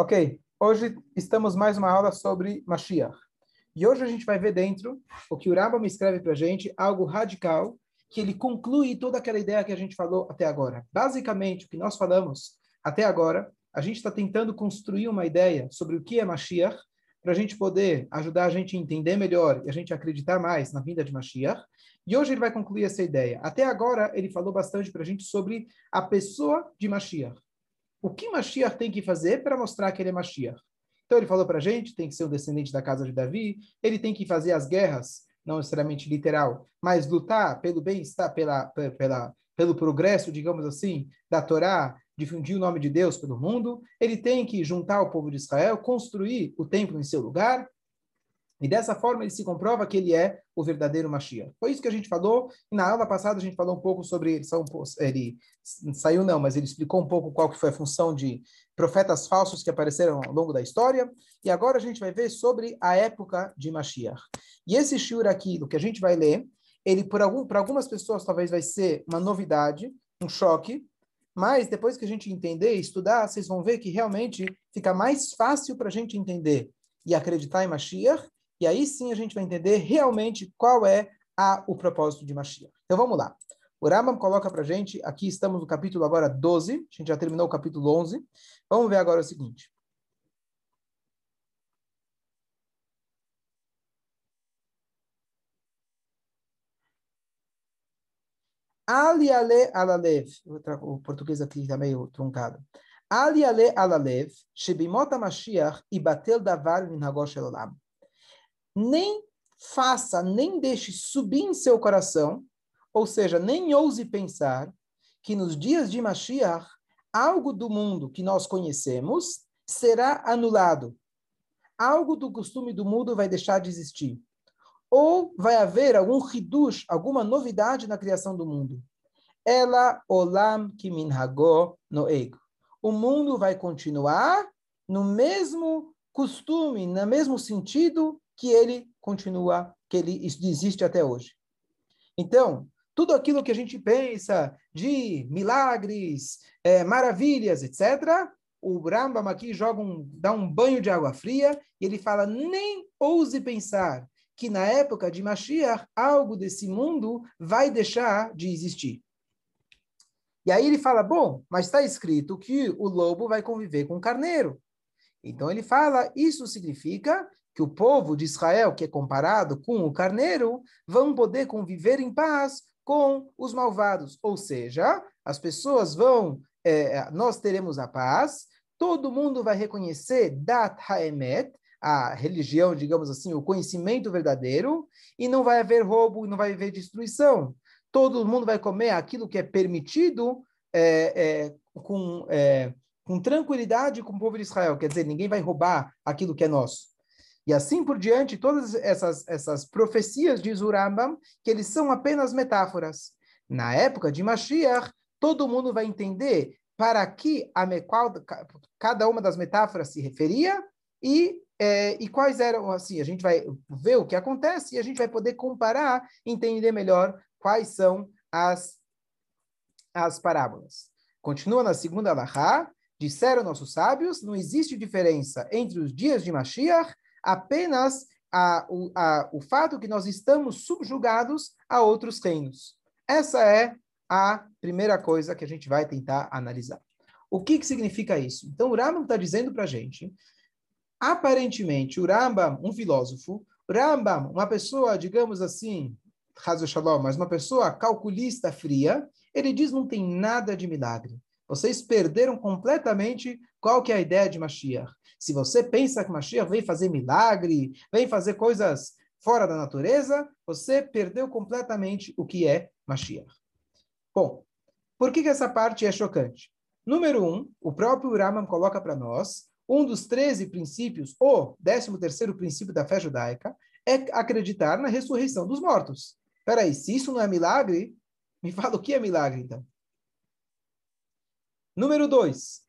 Ok, hoje estamos mais uma aula sobre Mashiach. E hoje a gente vai ver dentro o que o Rambam escreve para a gente, algo radical, que ele conclui toda aquela ideia que a gente falou até agora. Basicamente, o que nós falamos até agora, a gente está tentando construir uma ideia sobre o que é Mashiach, para a gente poder ajudar a gente a entender melhor e a gente acreditar mais na vinda de Mashiach. E hoje ele vai concluir essa ideia. Até agora, ele falou bastante para a gente sobre a pessoa de Mashiach o que Mashiach tem que fazer para mostrar que ele é Mashiach. Então ele falou para a gente, tem que ser um descendente da casa de Davi, ele tem que fazer as guerras, não necessariamente literal, mas lutar pelo bem-estar, pela, pela, pelo progresso, digamos assim, da Torá, difundir o nome de Deus pelo mundo, ele tem que juntar o povo de Israel, construir o templo em seu lugar, e dessa forma ele se comprova que ele é o verdadeiro Mashiach. Foi isso que a gente falou, e na aula passada a gente falou um pouco sobre ele, ele saiu não, mas ele explicou um pouco qual que foi a função de profetas falsos que apareceram ao longo da história, e agora a gente vai ver sobre a época de Mashiach. E esse shiur aqui, do que a gente vai ler, ele por algum, para algumas pessoas talvez vai ser uma novidade, um choque, mas depois que a gente entender e estudar, vocês vão ver que realmente fica mais fácil para a gente entender e acreditar em Mashiach, e aí sim a gente vai entender realmente qual é a, o propósito de Mashiach. Então vamos lá. O Rambam coloca para gente, aqui estamos no capítulo agora 12, a gente já terminou o capítulo 11. Vamos ver agora o seguinte. Ali ale alalev, o português aqui está meio truncado. Ali ale alalev, shebimot Mashiach ibatel davar min hagosh elolam nem faça, nem deixe subir em seu coração, ou seja, nem ouse pensar que nos dias de Mashiach, algo do mundo que nós conhecemos será anulado. Algo do costume do mundo vai deixar de existir. Ou vai haver algum hidush, alguma novidade na criação do mundo. Ela olam kiminhago noeg. O mundo vai continuar no mesmo costume, no mesmo sentido que ele continua, que ele existe até hoje. Então, tudo aquilo que a gente pensa de milagres, é, maravilhas, etc., o Rambam aqui joga um, dá um banho de água fria e ele fala: nem ouse pensar que na época de Mashiach algo desse mundo vai deixar de existir. E aí ele fala: bom, mas está escrito que o lobo vai conviver com o carneiro. Então ele fala: isso significa que o povo de Israel, que é comparado com o carneiro, vão poder conviver em paz com os malvados. Ou seja, as pessoas vão, é, nós teremos a paz, todo mundo vai reconhecer Dat Haemet, a religião, digamos assim, o conhecimento verdadeiro, e não vai haver roubo, não vai haver destruição. Todo mundo vai comer aquilo que é permitido é, é, com, é, com tranquilidade com o povo de Israel. Quer dizer, ninguém vai roubar aquilo que é nosso. E assim por diante, todas essas, essas profecias de Zurambam, que eles são apenas metáforas. Na época de Mashiach, todo mundo vai entender para que a qual, cada uma das metáforas se referia e, é, e quais eram, assim, a gente vai ver o que acontece e a gente vai poder comparar, entender melhor quais são as, as parábolas. Continua na segunda Alahá, disseram nossos sábios, não existe diferença entre os dias de Mashiach apenas a, o, a, o fato que nós estamos subjugados a outros reinos. Essa é a primeira coisa que a gente vai tentar analisar. O que, que significa isso? Então, o Rambam está dizendo para a gente, aparentemente, o Rambam, um filósofo, Rambam, uma pessoa, digamos assim, Shalom, mas uma pessoa calculista fria, ele diz não tem nada de milagre. Vocês perderam completamente qual que é a ideia de Mashiach. Se você pensa que Mashiach vem fazer milagre, vem fazer coisas fora da natureza, você perdeu completamente o que é Mashiach. Bom, por que, que essa parte é chocante? Número um, o próprio Raman coloca para nós, um dos 13 princípios, ou 13 terceiro princípio da fé judaica, é acreditar na ressurreição dos mortos. Peraí, se isso não é milagre, me fala o que é milagre, então. Número dois,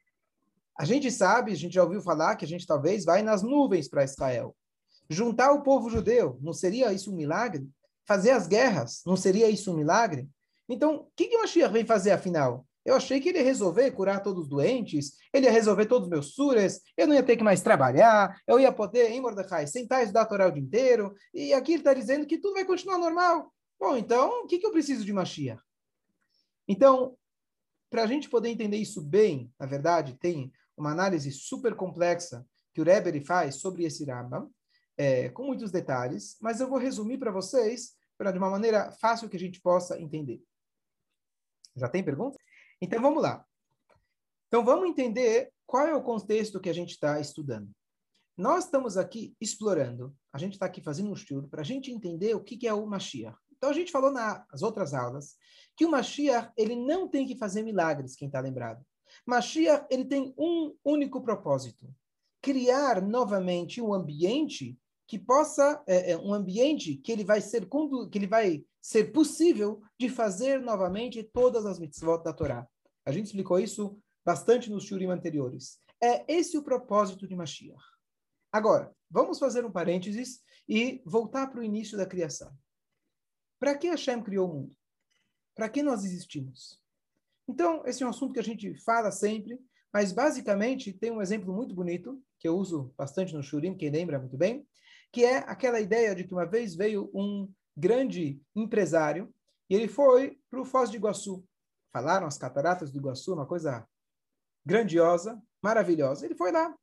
a gente sabe, a gente já ouviu falar que a gente talvez vai nas nuvens para Israel. Juntar o povo judeu, não seria isso um milagre? Fazer as guerras, não seria isso um milagre? Então, o que, que o Mashiach vem fazer afinal? Eu achei que ele ia resolver curar todos os doentes, ele ia resolver todos os meus suras, eu não ia ter que mais trabalhar, eu ia poder, em Mordecai, sentar e estudar a Torá o dia inteiro, e aqui ele está dizendo que tudo vai continuar normal. Bom, então, o que, que eu preciso de Mashiach? Então, para a gente poder entender isso bem, na verdade, tem uma análise super complexa que o Rebbe faz sobre esse Rambam, é, com muitos detalhes, mas eu vou resumir para vocês de uma maneira fácil que a gente possa entender. Já tem pergunta? Então vamos lá. Então vamos entender qual é o contexto que a gente está estudando. Nós estamos aqui explorando, a gente está aqui fazendo um estudo para a gente entender o que, que é o Mashiach. Então a gente falou nas outras aulas que o Mashiach ele não tem que fazer milagres, quem está lembrado. Mashiach ele tem um único propósito: criar novamente um ambiente que possa é, é, um ambiente que ele vai ser que ele vai ser possível de fazer novamente todas as mitzvot da Torá. A gente explicou isso bastante nos shurim anteriores. É esse o propósito de Mashiach. Agora, vamos fazer um parênteses e voltar para o início da criação. Para que Hashem criou o mundo? Para que nós existimos? Então, esse é um assunto que a gente fala sempre, mas basicamente tem um exemplo muito bonito, que eu uso bastante no Shurim, quem lembra muito bem, que é aquela ideia de que uma vez veio um grande empresário e ele foi para o Foz de Iguaçu. Falaram as cataratas do Iguaçu, uma coisa grandiosa, maravilhosa. Ele foi lá.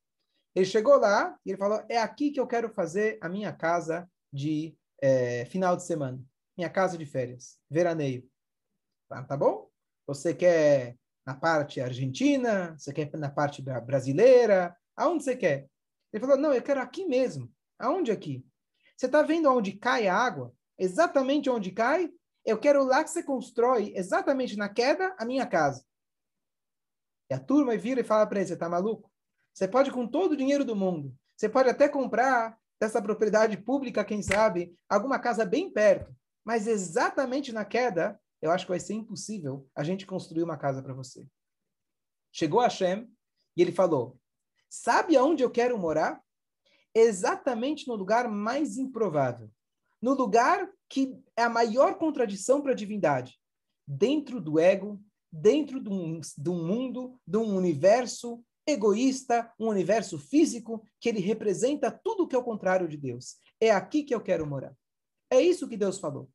Ele chegou lá e ele falou: É aqui que eu quero fazer a minha casa de é, final de semana, minha casa de férias, veraneio. Tá, tá bom? Você quer na parte argentina? Você quer na parte brasileira? Aonde você quer? Ele falou: Não, eu quero aqui mesmo. Aonde aqui? Você está vendo onde cai a água? Exatamente onde cai? Eu quero lá que você constrói, exatamente na queda, a minha casa. E a turma vira e fala para ele, você está maluco? Você pode com todo o dinheiro do mundo. Você pode até comprar dessa propriedade pública, quem sabe, alguma casa bem perto. Mas exatamente na queda, eu acho que vai ser impossível a gente construir uma casa para você. Chegou Hashem e ele falou, sabe aonde eu quero morar? exatamente no lugar mais improvável, no lugar que é a maior contradição para a divindade, dentro do ego, dentro de um, de um mundo, de um universo egoísta, um universo físico que ele representa tudo que é o contrário de Deus. É aqui que eu quero morar. É isso que Deus falou.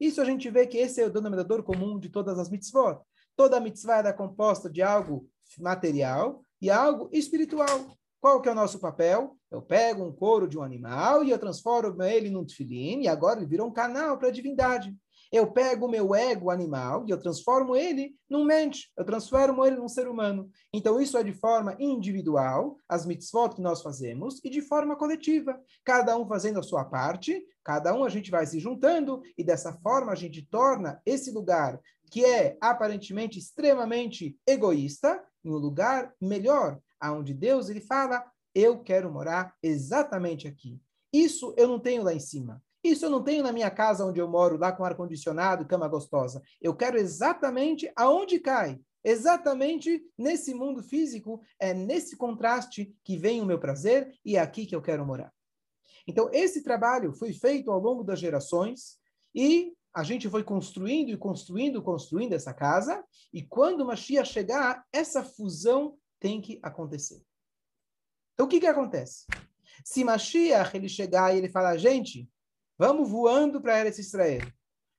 Isso a gente vê que esse é o denominador comum de todas as mitzvot. Toda mitzvah é composta de algo material e algo espiritual. Qual que é o nosso papel? Eu pego um couro de um animal e eu transformo ele num tefilim, e agora ele virou um canal para a divindade. Eu pego o meu ego animal e eu transformo ele num mente, eu transformo ele num ser humano. Então, isso é de forma individual, as mitzvot que nós fazemos, e de forma coletiva. Cada um fazendo a sua parte, cada um a gente vai se juntando, e dessa forma a gente torna esse lugar, que é aparentemente extremamente egoísta, em um lugar melhor, aonde Deus ele fala, eu quero morar exatamente aqui. Isso eu não tenho lá em cima. Isso eu não tenho na minha casa onde eu moro, lá com ar-condicionado, cama gostosa. Eu quero exatamente aonde cai. Exatamente nesse mundo físico, é nesse contraste que vem o meu prazer e é aqui que eu quero morar. Então, esse trabalho foi feito ao longo das gerações e a gente foi construindo e construindo, construindo essa casa, e quando o Mashiach chegar, essa fusão tem que acontecer. Então, o que, que acontece? Se Mashiach ele chegar e ele falar, gente, vamos voando para Eretz Israel,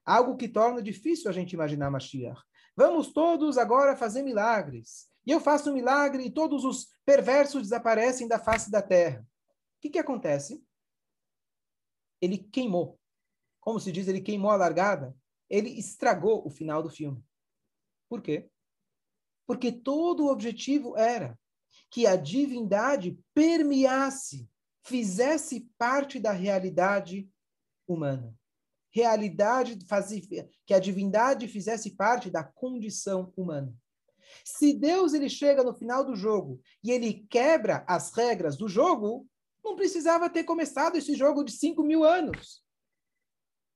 algo que torna difícil a gente imaginar Mashiach. Vamos todos agora fazer milagres. E eu faço um milagre e todos os perversos desaparecem da face da terra. O que, que acontece? Ele queimou. Como se diz, ele queimou a largada. Ele estragou o final do filme. Por quê? Porque todo o objetivo era que a divindade permeasse, fizesse parte da realidade humana. Realidade que a divindade fizesse parte da condição humana. Se Deus ele chega no final do jogo e ele quebra as regras do jogo, não precisava ter começado esse jogo de 5 mil anos.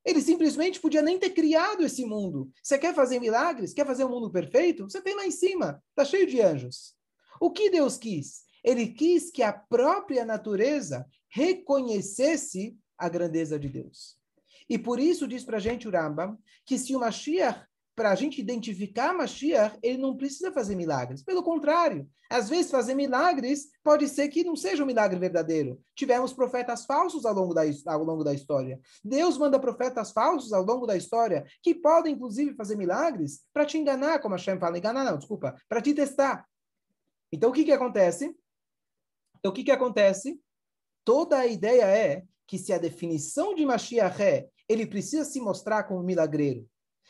Ele simplesmente podia nem ter criado esse mundo. Você quer fazer milagres? Quer fazer um mundo perfeito? Você tem lá em cima, está cheio de anjos. O que Deus quis? Ele quis que a própria natureza reconhecesse a grandeza de Deus. E por isso diz para a gente o que se o Mashiach para a gente identificar Mashiach, ele não precisa fazer milagres. Pelo contrário, às vezes fazer milagres pode ser que não seja um milagre verdadeiro. Tivemos profetas falsos ao longo da, ao longo da história. Deus manda profetas falsos ao longo da história que podem, inclusive, fazer milagres para te enganar, como a Shem fala. Enganar não, desculpa. Para te testar. Então, o que, que acontece? Então, o que, que acontece? Toda a ideia é que se a definição de Mashiach é ele precisa se mostrar como milagreiro.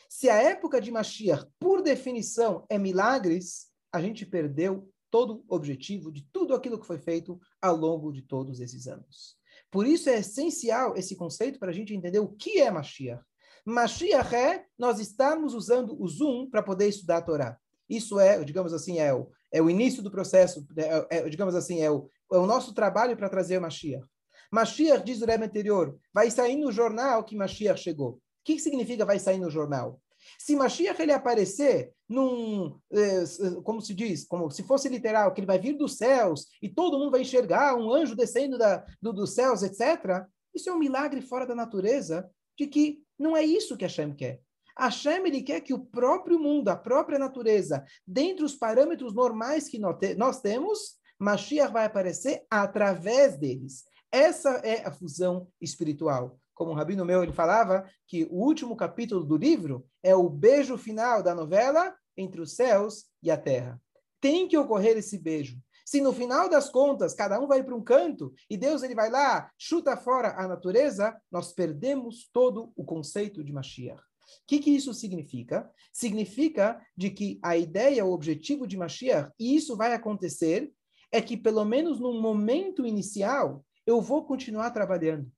Se a época de Mashiach, por definição, é milagres, a gente perdeu todo o objetivo de tudo aquilo que foi feito ao longo de todos esses anos. Por isso é essencial esse conceito para a gente entender o que é Mashiach. Mashiach é nós estamos usando o Zoom para poder estudar a Torá. Isso é, digamos assim, é o, é o início do processo, é, é, digamos assim, é o, é o nosso trabalho para trazer Mashiach. Mashiach, diz o Rebbe anterior, vai sair no jornal que Mashiach chegou. O que, significa vai sair no jornal? Se Mashiach ele aparecer num, eh, como se diz, como se fosse literal, que ele vai vir dos céus e todo mundo vai enxergar um anjo descendo da, do, dos céus, etc., isso é um milagre fora da natureza de que não é isso que Hashem quer. Hashem ele quer que o próprio mundo, a própria natureza, dentro dos parâmetros normais que nós temos, Mashiach vai aparecer através deles. Essa é a fusão espiritual. Como o rabino meu ele falava que o último capítulo do livro é o beijo final da novela entre os céus e a terra. Tem que ocorrer esse beijo. Se no final das contas cada um vai para um canto e Deus ele vai lá, chuta fora a natureza, nós perdemos todo o conceito de Mashiach. O que, que isso significa? Significa de que a ideia, o objetivo de Mashiach, e isso vai acontecer, é que pelo menos no momento inicial, eu vou continuar trabalhando.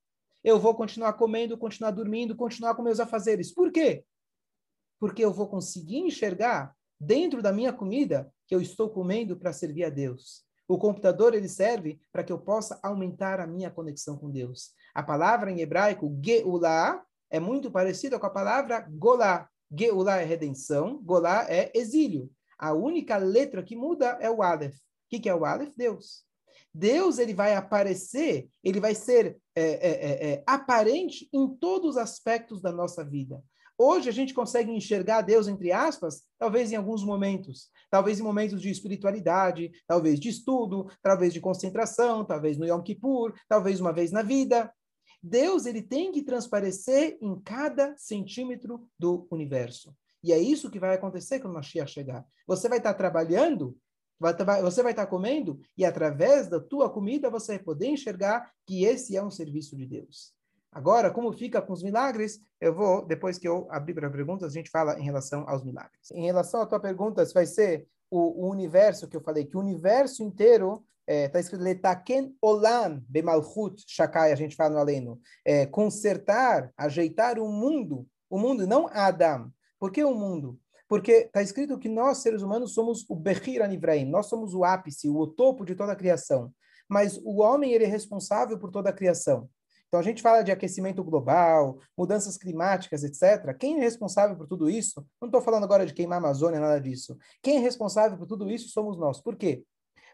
Eu vou continuar comendo, continuar dormindo, continuar com meus afazeres. Por quê? Porque eu vou conseguir enxergar dentro da minha comida que eu estou comendo para servir a Deus. O computador ele serve para que eu possa aumentar a minha conexão com Deus. A palavra em hebraico geulá é muito parecida com a palavra golá. Geulá é redenção, golá é exílio. A única letra que muda é o aleph. O que, que é o aleph? Deus. Deus ele vai aparecer, ele vai ser é, é, é, é, aparente em todos os aspectos da nossa vida. Hoje a gente consegue enxergar Deus, entre aspas, talvez em alguns momentos. Talvez em momentos de espiritualidade, talvez de estudo, talvez de concentração, talvez no Yom Kippur, talvez uma vez na vida. Deus ele tem que transparecer em cada centímetro do universo. E é isso que vai acontecer quando o Mashiach chegar. Você vai estar trabalhando você vai estar comendo e através da tua comida você vai poder enxergar que esse é um serviço de Deus. Agora, como fica com os milagres, eu vou, depois que eu abrir para perguntas, a gente fala em relação aos milagres. Em relação à tua pergunta, se vai ser o, o universo que eu falei, que o universo inteiro está é, escrito letaken olam bemalchut shakai, a gente fala no aleno, é, consertar, ajeitar o mundo, o mundo, não Adam. Por que o mundo? Porque está escrito que nós, seres humanos, somos o Bechir Anivraim, nós somos o ápice, o topo de toda a criação. Mas o homem ele é responsável por toda a criação. Então a gente fala de aquecimento global, mudanças climáticas, etc. Quem é responsável por tudo isso? Não estou falando agora de queimar a Amazônia, nada disso. Quem é responsável por tudo isso somos nós. Por quê?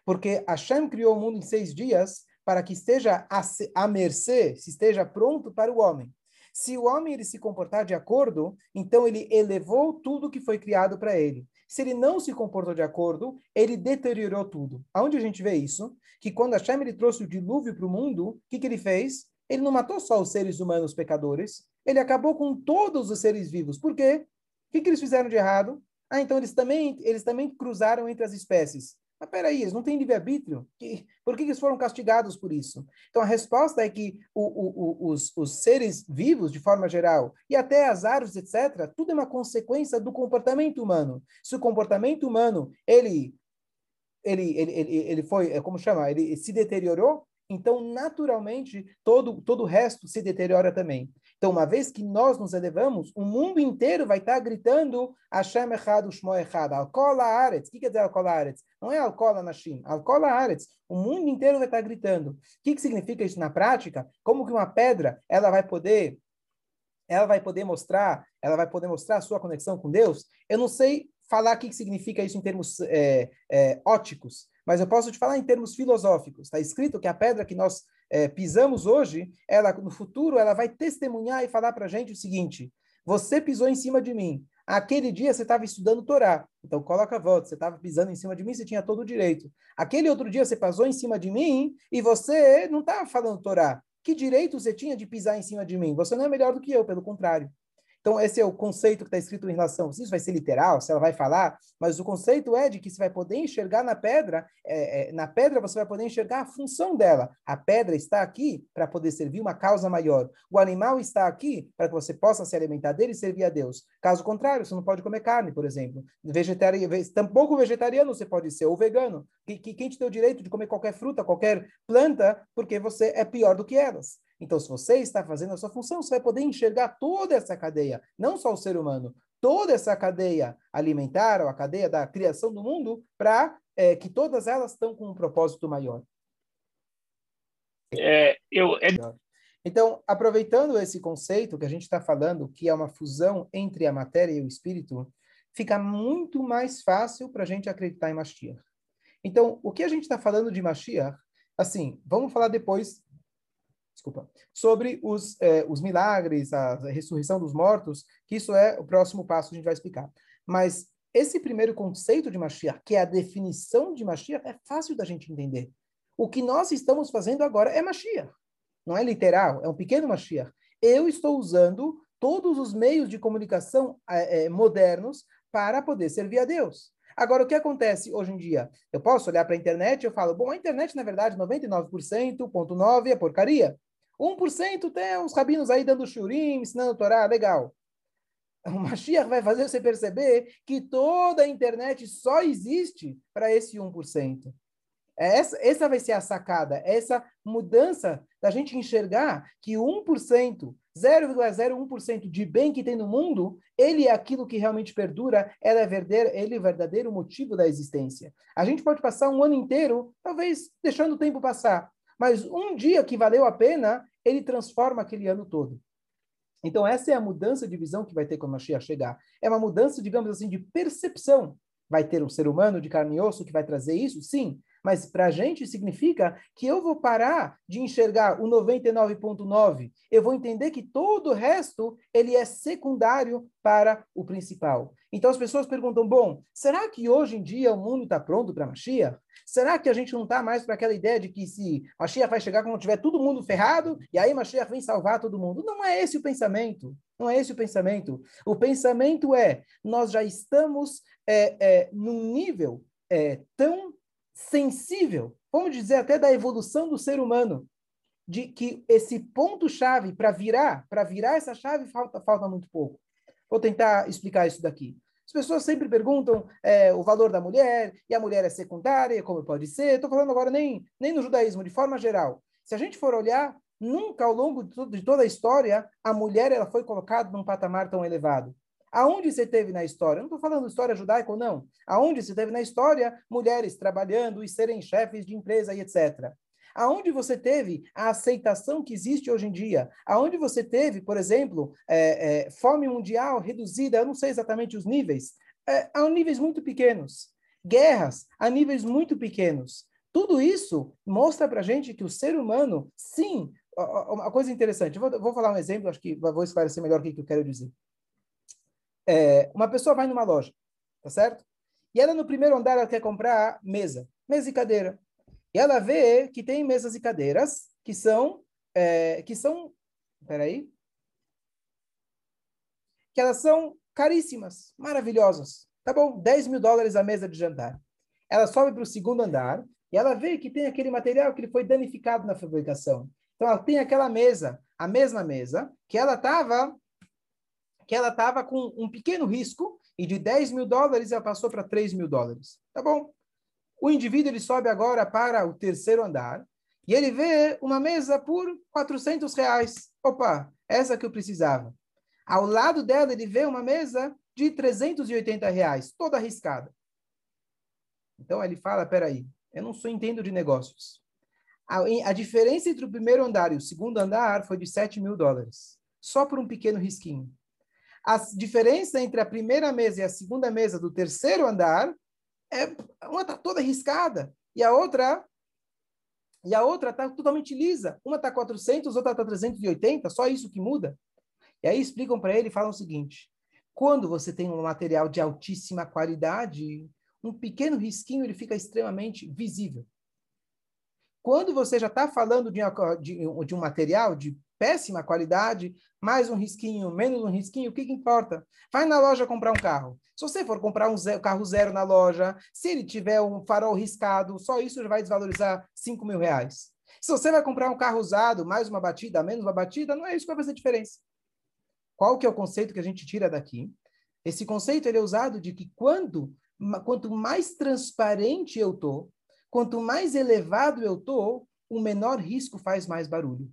Porque Hashem criou o mundo em seis dias para que esteja a mercê, se esteja pronto para o homem. Se o homem ele se comportar de acordo, então ele elevou tudo que foi criado para ele. Se ele não se comportou de acordo, ele deteriorou tudo. Aonde a gente vê isso? Que quando Hashem ele trouxe o dilúvio para o mundo, o que, que ele fez? Ele não matou só os seres humanos pecadores, ele acabou com todos os seres vivos. Por quê? O que, que eles fizeram de errado? Ah, então eles também, eles também cruzaram entre as espécies. Mas peraí, eles não têm livre-arbítrio? Por que eles foram castigados por isso? Então a resposta é que o, o, o, os, os, seres vivos, de forma geral, e até as árvores, etc., tudo é uma consequência do comportamento humano. Se o comportamento humano, ele, ele, ele, ele, ele foi, é, como chama, ele se deteriorou, então naturalmente todo, todo o resto se deteriora também. Então, uma vez que nós nos elevamos, o mundo inteiro vai estar gritando Hashem Echad, Ushmo Echad, Alcola Aretz. O que quer dizer Alcola Aretz? Não é Alcola Nashim, Alcola Aretz. O mundo inteiro vai estar gritando. O que, que significa isso na prática? Como que uma pedra, ela vai poder ela vai poder mostrar, ela vai poder mostrar a sua conexão com Deus? Eu não sei falar o que significa isso em termos é, é, óticos, mas eu posso te falar em termos filosóficos. Está escrito que a pedra que nós é, pisamos hoje, ela no futuro ela vai testemunhar e falar para a gente o seguinte: você pisou em cima de mim. Aquele dia você estava estudando Torá, então coloca a volta, você estava pisando em cima de mim, você tinha todo o direito. Aquele outro dia você passou em cima de mim e você não estava falando Torá. Que direito você tinha de pisar em cima de mim? Você não é melhor do que eu, pelo contrário. Então, esse é o conceito que está escrito em relação. Se isso vai ser literal, se ela vai falar, mas o conceito é de que você vai poder enxergar na pedra, é, é, na pedra você vai poder enxergar a função dela. A pedra está aqui para poder servir uma causa maior. O animal está aqui para que você possa se alimentar dele e servir a Deus. Caso contrário, você não pode comer carne, por exemplo. Vegetariano, tampouco vegetariano você pode ser, ou vegano. Que, quem te deu o direito de comer qualquer fruta, qualquer planta, porque você é pior do que elas. Então, se você está fazendo a sua função, você vai poder enxergar toda essa cadeia, não só o ser humano, toda essa cadeia alimentar, ou a cadeia da criação do mundo, para é, que todas elas estão com um propósito maior. É, eu, é... Então, aproveitando esse conceito que a gente está falando, que é uma fusão entre a matéria e o espírito, fica muito mais fácil para a gente acreditar em Mashiach. Então, o que a gente está falando de Mashiach, assim, vamos falar depois desculpa, sobre os, eh, os milagres, a, ressurreição dos mortos, que isso é o próximo passo que a gente vai explicar. Mas esse primeiro conceito de Mashiach, que é a definição de Mashiach, é fácil da gente entender. O que nós estamos fazendo agora é Mashiach. Não é literal, é um pequeno Mashiach. Eu estou usando todos os meios de comunicação é, modernos para poder servir a Deus. Agora, o que acontece hoje em dia? Eu posso olhar para a internet e eu falo, bom, a internet, na verdade, 99,9% é porcaria. 1% tem uns rabinos aí dando shurim, ensinando Torá, legal. O Mashiach vai fazer você perceber que toda a internet só existe para esse 1%. É essa, essa vai ser a sacada, essa mudança da gente enxergar que 1%, 0,01% de bem que tem no mundo, ele é aquilo que realmente perdura, ela é verdadeiro, ele é o verdadeiro motivo da existência. A gente pode passar um ano inteiro, talvez deixando o tempo passar, mas um dia que valeu a pena, ele transforma aquele ano todo. Então, essa é a mudança de visão que vai ter quando a Mashiach chegar. É uma mudança, digamos assim, de percepção. Vai ter um ser humano de carne e osso que vai trazer isso? Sim. Mas para a gente significa que eu vou parar de enxergar o 99.9. Eu vou entender que todo o resto ele é secundário para o principal. Então as pessoas perguntam: bom, será que hoje em dia o mundo está pronto para Mashiach? Será que a gente não está mais para aquela ideia de que se Mashiach vai chegar quando tiver todo mundo ferrado e aí Mashiach vem salvar todo mundo? Não é esse o pensamento. Não é esse o pensamento. O pensamento é: nós já estamos é, é, num nível é, tão sensível, vamos dizer até da evolução do ser humano, de que esse ponto chave para virar, para virar essa chave falta falta muito pouco. Vou tentar explicar isso daqui. As pessoas sempre perguntam é, o valor da mulher, e a mulher é secundária, como pode ser. Estou falando agora nem, nem no judaísmo, de forma geral. Se a gente for olhar, nunca ao longo de toda a história, a mulher ela foi colocada num patamar tão elevado. Aonde você teve na história? Não estou falando história judaica ou não. Aonde você teve na história mulheres trabalhando e serem chefes de empresa e etc. Aonde você teve a aceitação que existe hoje em dia? Aonde você teve, por exemplo, é, é, fome mundial reduzida, eu não sei exatamente os níveis, é, a níveis muito pequenos. Guerras a níveis muito pequenos. Tudo isso mostra para gente que o ser humano, sim, uma coisa interessante, vou, vou falar um exemplo, acho que vou esclarecer melhor o que eu quero dizer é, uma pessoa vai numa loja, tá certo? E ela no primeiro andar ela quer comprar mesa, mesa e cadeira. E ela vê que tem mesas e cadeiras que são, é, que são, peraí, que elas são caríssimas, maravilhosas. Tá bom, 10 mil dólares a mesa de jantar. Ela sobe para o segundo andar e ela vê que tem aquele material que ele foi danificado na fabricação. Então ela tem aquela mesa, a mesma mesa, que ela estava que ela estava com um pequeno risco e de 10 mil dólares ela passou para 3 mil dólares. Tá bom? O indivíduo ele sobe agora para o terceiro andar e ele vê uma mesa por 400 reais. Opa, essa que eu precisava. Ao lado dela ele vê uma mesa de 380 reais, toda arriscada. Então ele fala, peraí, eu não sou entendo de negócios. A, a diferença entre o primeiro andar e o segundo andar foi de 7 mil dólares, só por um pequeno risquinho. A diferença entre a primeira mesa e a segunda mesa do terceiro andar é uma está toda riscada e a outra e a outra está totalmente lisa. Uma está 400, outra está 380, só isso que muda. E aí explicam para ele e falam o seguinte: Quando você tem um material de altíssima qualidade, um pequeno risquinho ele fica extremamente visível. Quando você já está falando de, de, de, um material de péssima qualidade, mais um risquinho, menos um risquinho, o que, que importa? Vai na loja comprar um carro. Se você for comprar um zero, carro zero na loja, se ele tiver um farol riscado, só isso já vai desvalorizar 5 mil reais. Se você vai comprar um carro usado, mais uma batida, menos uma batida, não é isso que vai fazer diferença. Qual que é o conceito que a gente tira daqui? Esse conceito ele é usado de que quando, quanto mais transparente eu tô, quanto mais elevado eu tô, o menor risco faz mais barulho.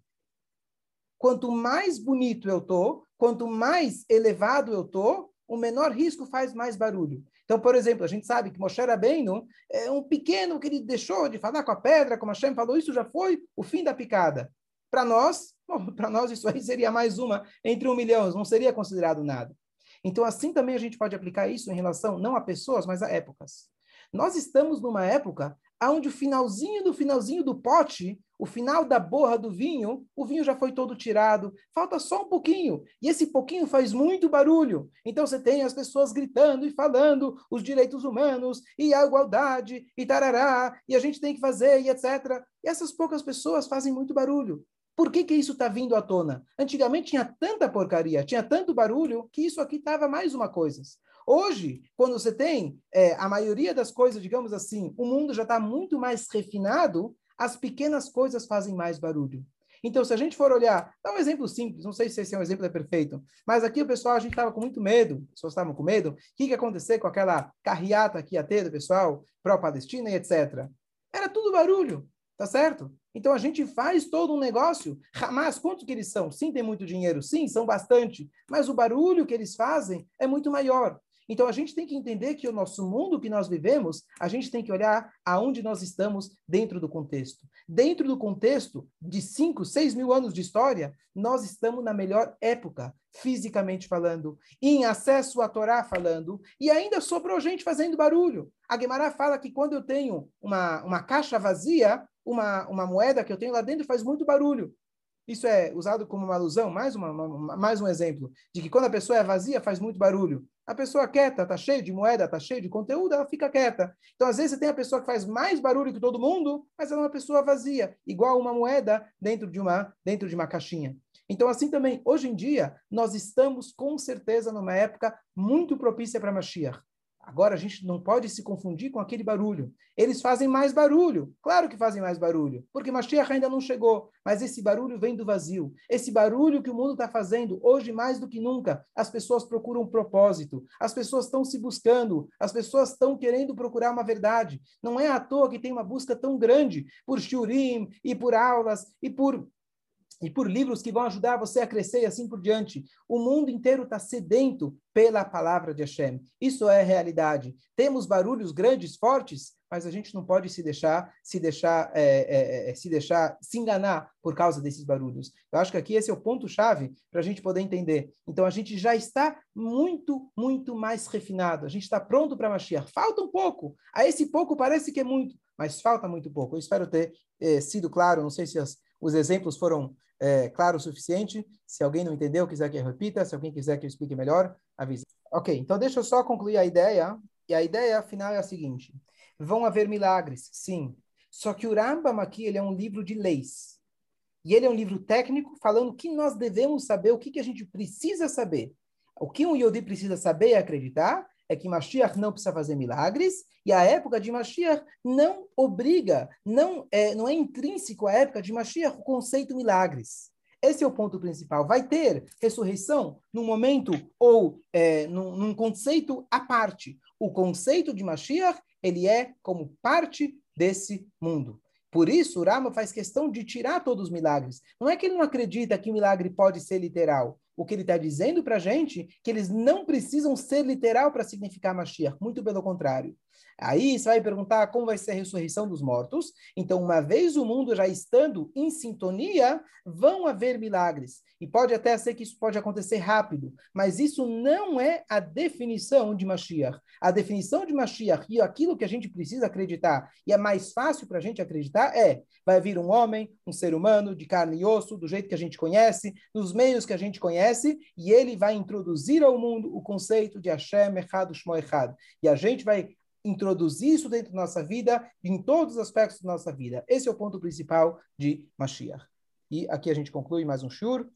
Quanto mais bonito eu tô, quanto mais elevado eu tô, o menor risco faz mais barulho. Então, por exemplo, a gente sabe que Moshe Rabbeinu é um pequeno que ele deixou de falar com a pedra, como Hashem falou, isso já foi o fim da picada. Para nós, para nós isso aí seria mais uma entre um milhão, não seria considerado nada. Então, assim também a gente pode aplicar isso em relação não a pessoas, mas a épocas. Nós estamos numa época onde o finalzinho do finalzinho do pote, o final da borra do vinho, o vinho já foi todo tirado, falta só um pouquinho, e esse pouquinho faz muito barulho. Então você tem as pessoas gritando e falando os direitos humanos e a igualdade e tarará, e a gente tem que fazer e etc. E essas poucas pessoas fazem muito barulho. Por que, que isso está vindo à tona? Antigamente tinha tanta porcaria, tinha tanto barulho, que isso aqui estava mais uma coisa. Hoje, quando você tem é, a maioria das coisas, digamos assim, o mundo já está muito mais refinado, as pequenas coisas fazem mais barulho. Então, se a gente for olhar, dá um exemplo simples, não sei se esse é um exemplo é perfeito, mas aqui o pessoal, a gente estava com muito medo, as pessoas estavam com medo, o que, que ia acontecer com aquela carreata que ia ter do pessoal pró-Palestina e etc. Era tudo barulho, tá certo? Então a gente faz todo um negócio. Hamas, quanto que eles são? Sim, tem muito dinheiro, sim, são bastante, mas o barulho que eles fazem é muito maior. Então a gente tem que entender que o nosso mundo que nós vivemos, a gente tem que olhar aonde nós estamos dentro do contexto. Dentro do contexto de 5, 6 mil anos de história, nós estamos na melhor época, fisicamente falando, em acesso à Torá falando, e ainda sobrou gente fazendo barulho. A Guemará fala que quando eu tenho uma, uma caixa vazia, uma, uma moeda que eu tenho lá dentro faz muito barulho. Isso é usado como uma alusão, mais, uma, uma, mais um exemplo, de que quando a pessoa é vazia, faz muito barulho. A pessoa quieta, está cheia de moeda, está cheia de conteúdo, ela fica quieta. Então, às vezes, você tem a pessoa que faz mais barulho que todo mundo, mas ela é uma pessoa vazia, igual uma moeda dentro de uma, dentro de uma caixinha. Então, assim também, hoje em dia, nós estamos com certeza numa época muito propícia para Mashiach. Agora a gente não pode se confundir com aquele barulho. Eles fazem mais barulho. Claro que fazem mais barulho, porque Mashiach ainda não chegou. Mas esse barulho vem do vazio. Esse barulho que o mundo está fazendo, hoje mais do que nunca, as pessoas procuram um propósito. As pessoas estão se buscando. As pessoas estão querendo procurar uma verdade. Não é à toa que tem uma busca tão grande por shiurim e por aulas e por e por livros que vão ajudar você a crescer e assim por diante. O mundo inteiro está sedento pela palavra de Hashem. Isso é realidade. Temos barulhos grandes, fortes, mas a gente não pode se deixar se deixar é, é, é, se deixar se enganar por causa desses barulhos. Eu acho que aqui esse é o ponto chave para a gente poder entender. Então a gente já está muito muito mais refinado. A gente está pronto para Mashiach. Falta um pouco. A esse pouco parece que é muito, mas falta muito pouco. Eu espero ter é, sido claro. Não sei se as, os exemplos foram é, claro o suficiente. Se alguém não entendeu, quiser que eu repita, se alguém quiser que eu explique melhor, avise. Ok, então deixa eu só concluir a ideia. E a ideia final é a seguinte: vão haver milagres, sim. Só que o Rambam aqui ele é um livro de leis. E ele é um livro técnico falando o que nós devemos saber, o que, que a gente precisa saber. O que um Yodi precisa saber e acreditar é que Mashiach não precisa fazer milagres e a época de Mashiach não obriga, não é, não é intrínseco à época de Mashiach o conceito milagres. Esse é o ponto principal. Vai ter ressurreição num momento ou é, num, num conceito à parte. O conceito de Mashiach ele é como parte desse mundo. Por isso, o Rama faz questão de tirar todos os milagres. Não é que ele não acredita que o milagre pode ser literal. O que ele está dizendo para a gente que eles não precisam ser literal para significar Mashiach. Muito pelo contrário. Aí você vai perguntar como vai ser a ressurreição dos mortos. Então, uma vez o mundo já estando em sintonia, vão haver milagres. E pode até ser que isso pode acontecer rápido, mas isso não é a definição de Mashiach. A definição de Mashiach e aquilo que a gente precisa acreditar, e é mais fácil para a gente acreditar, é vai vir um homem, um ser humano de carne e osso, do jeito que a gente conhece, nos meios que a gente conhece, e ele vai introduzir ao mundo o conceito de Hashem Echad Shmo Echad. E a gente vai introduzir isso dentro da nossa vida, em todos os aspectos da nossa vida. Esse é o ponto principal de Mashiach. E aqui a gente conclui mais um shur.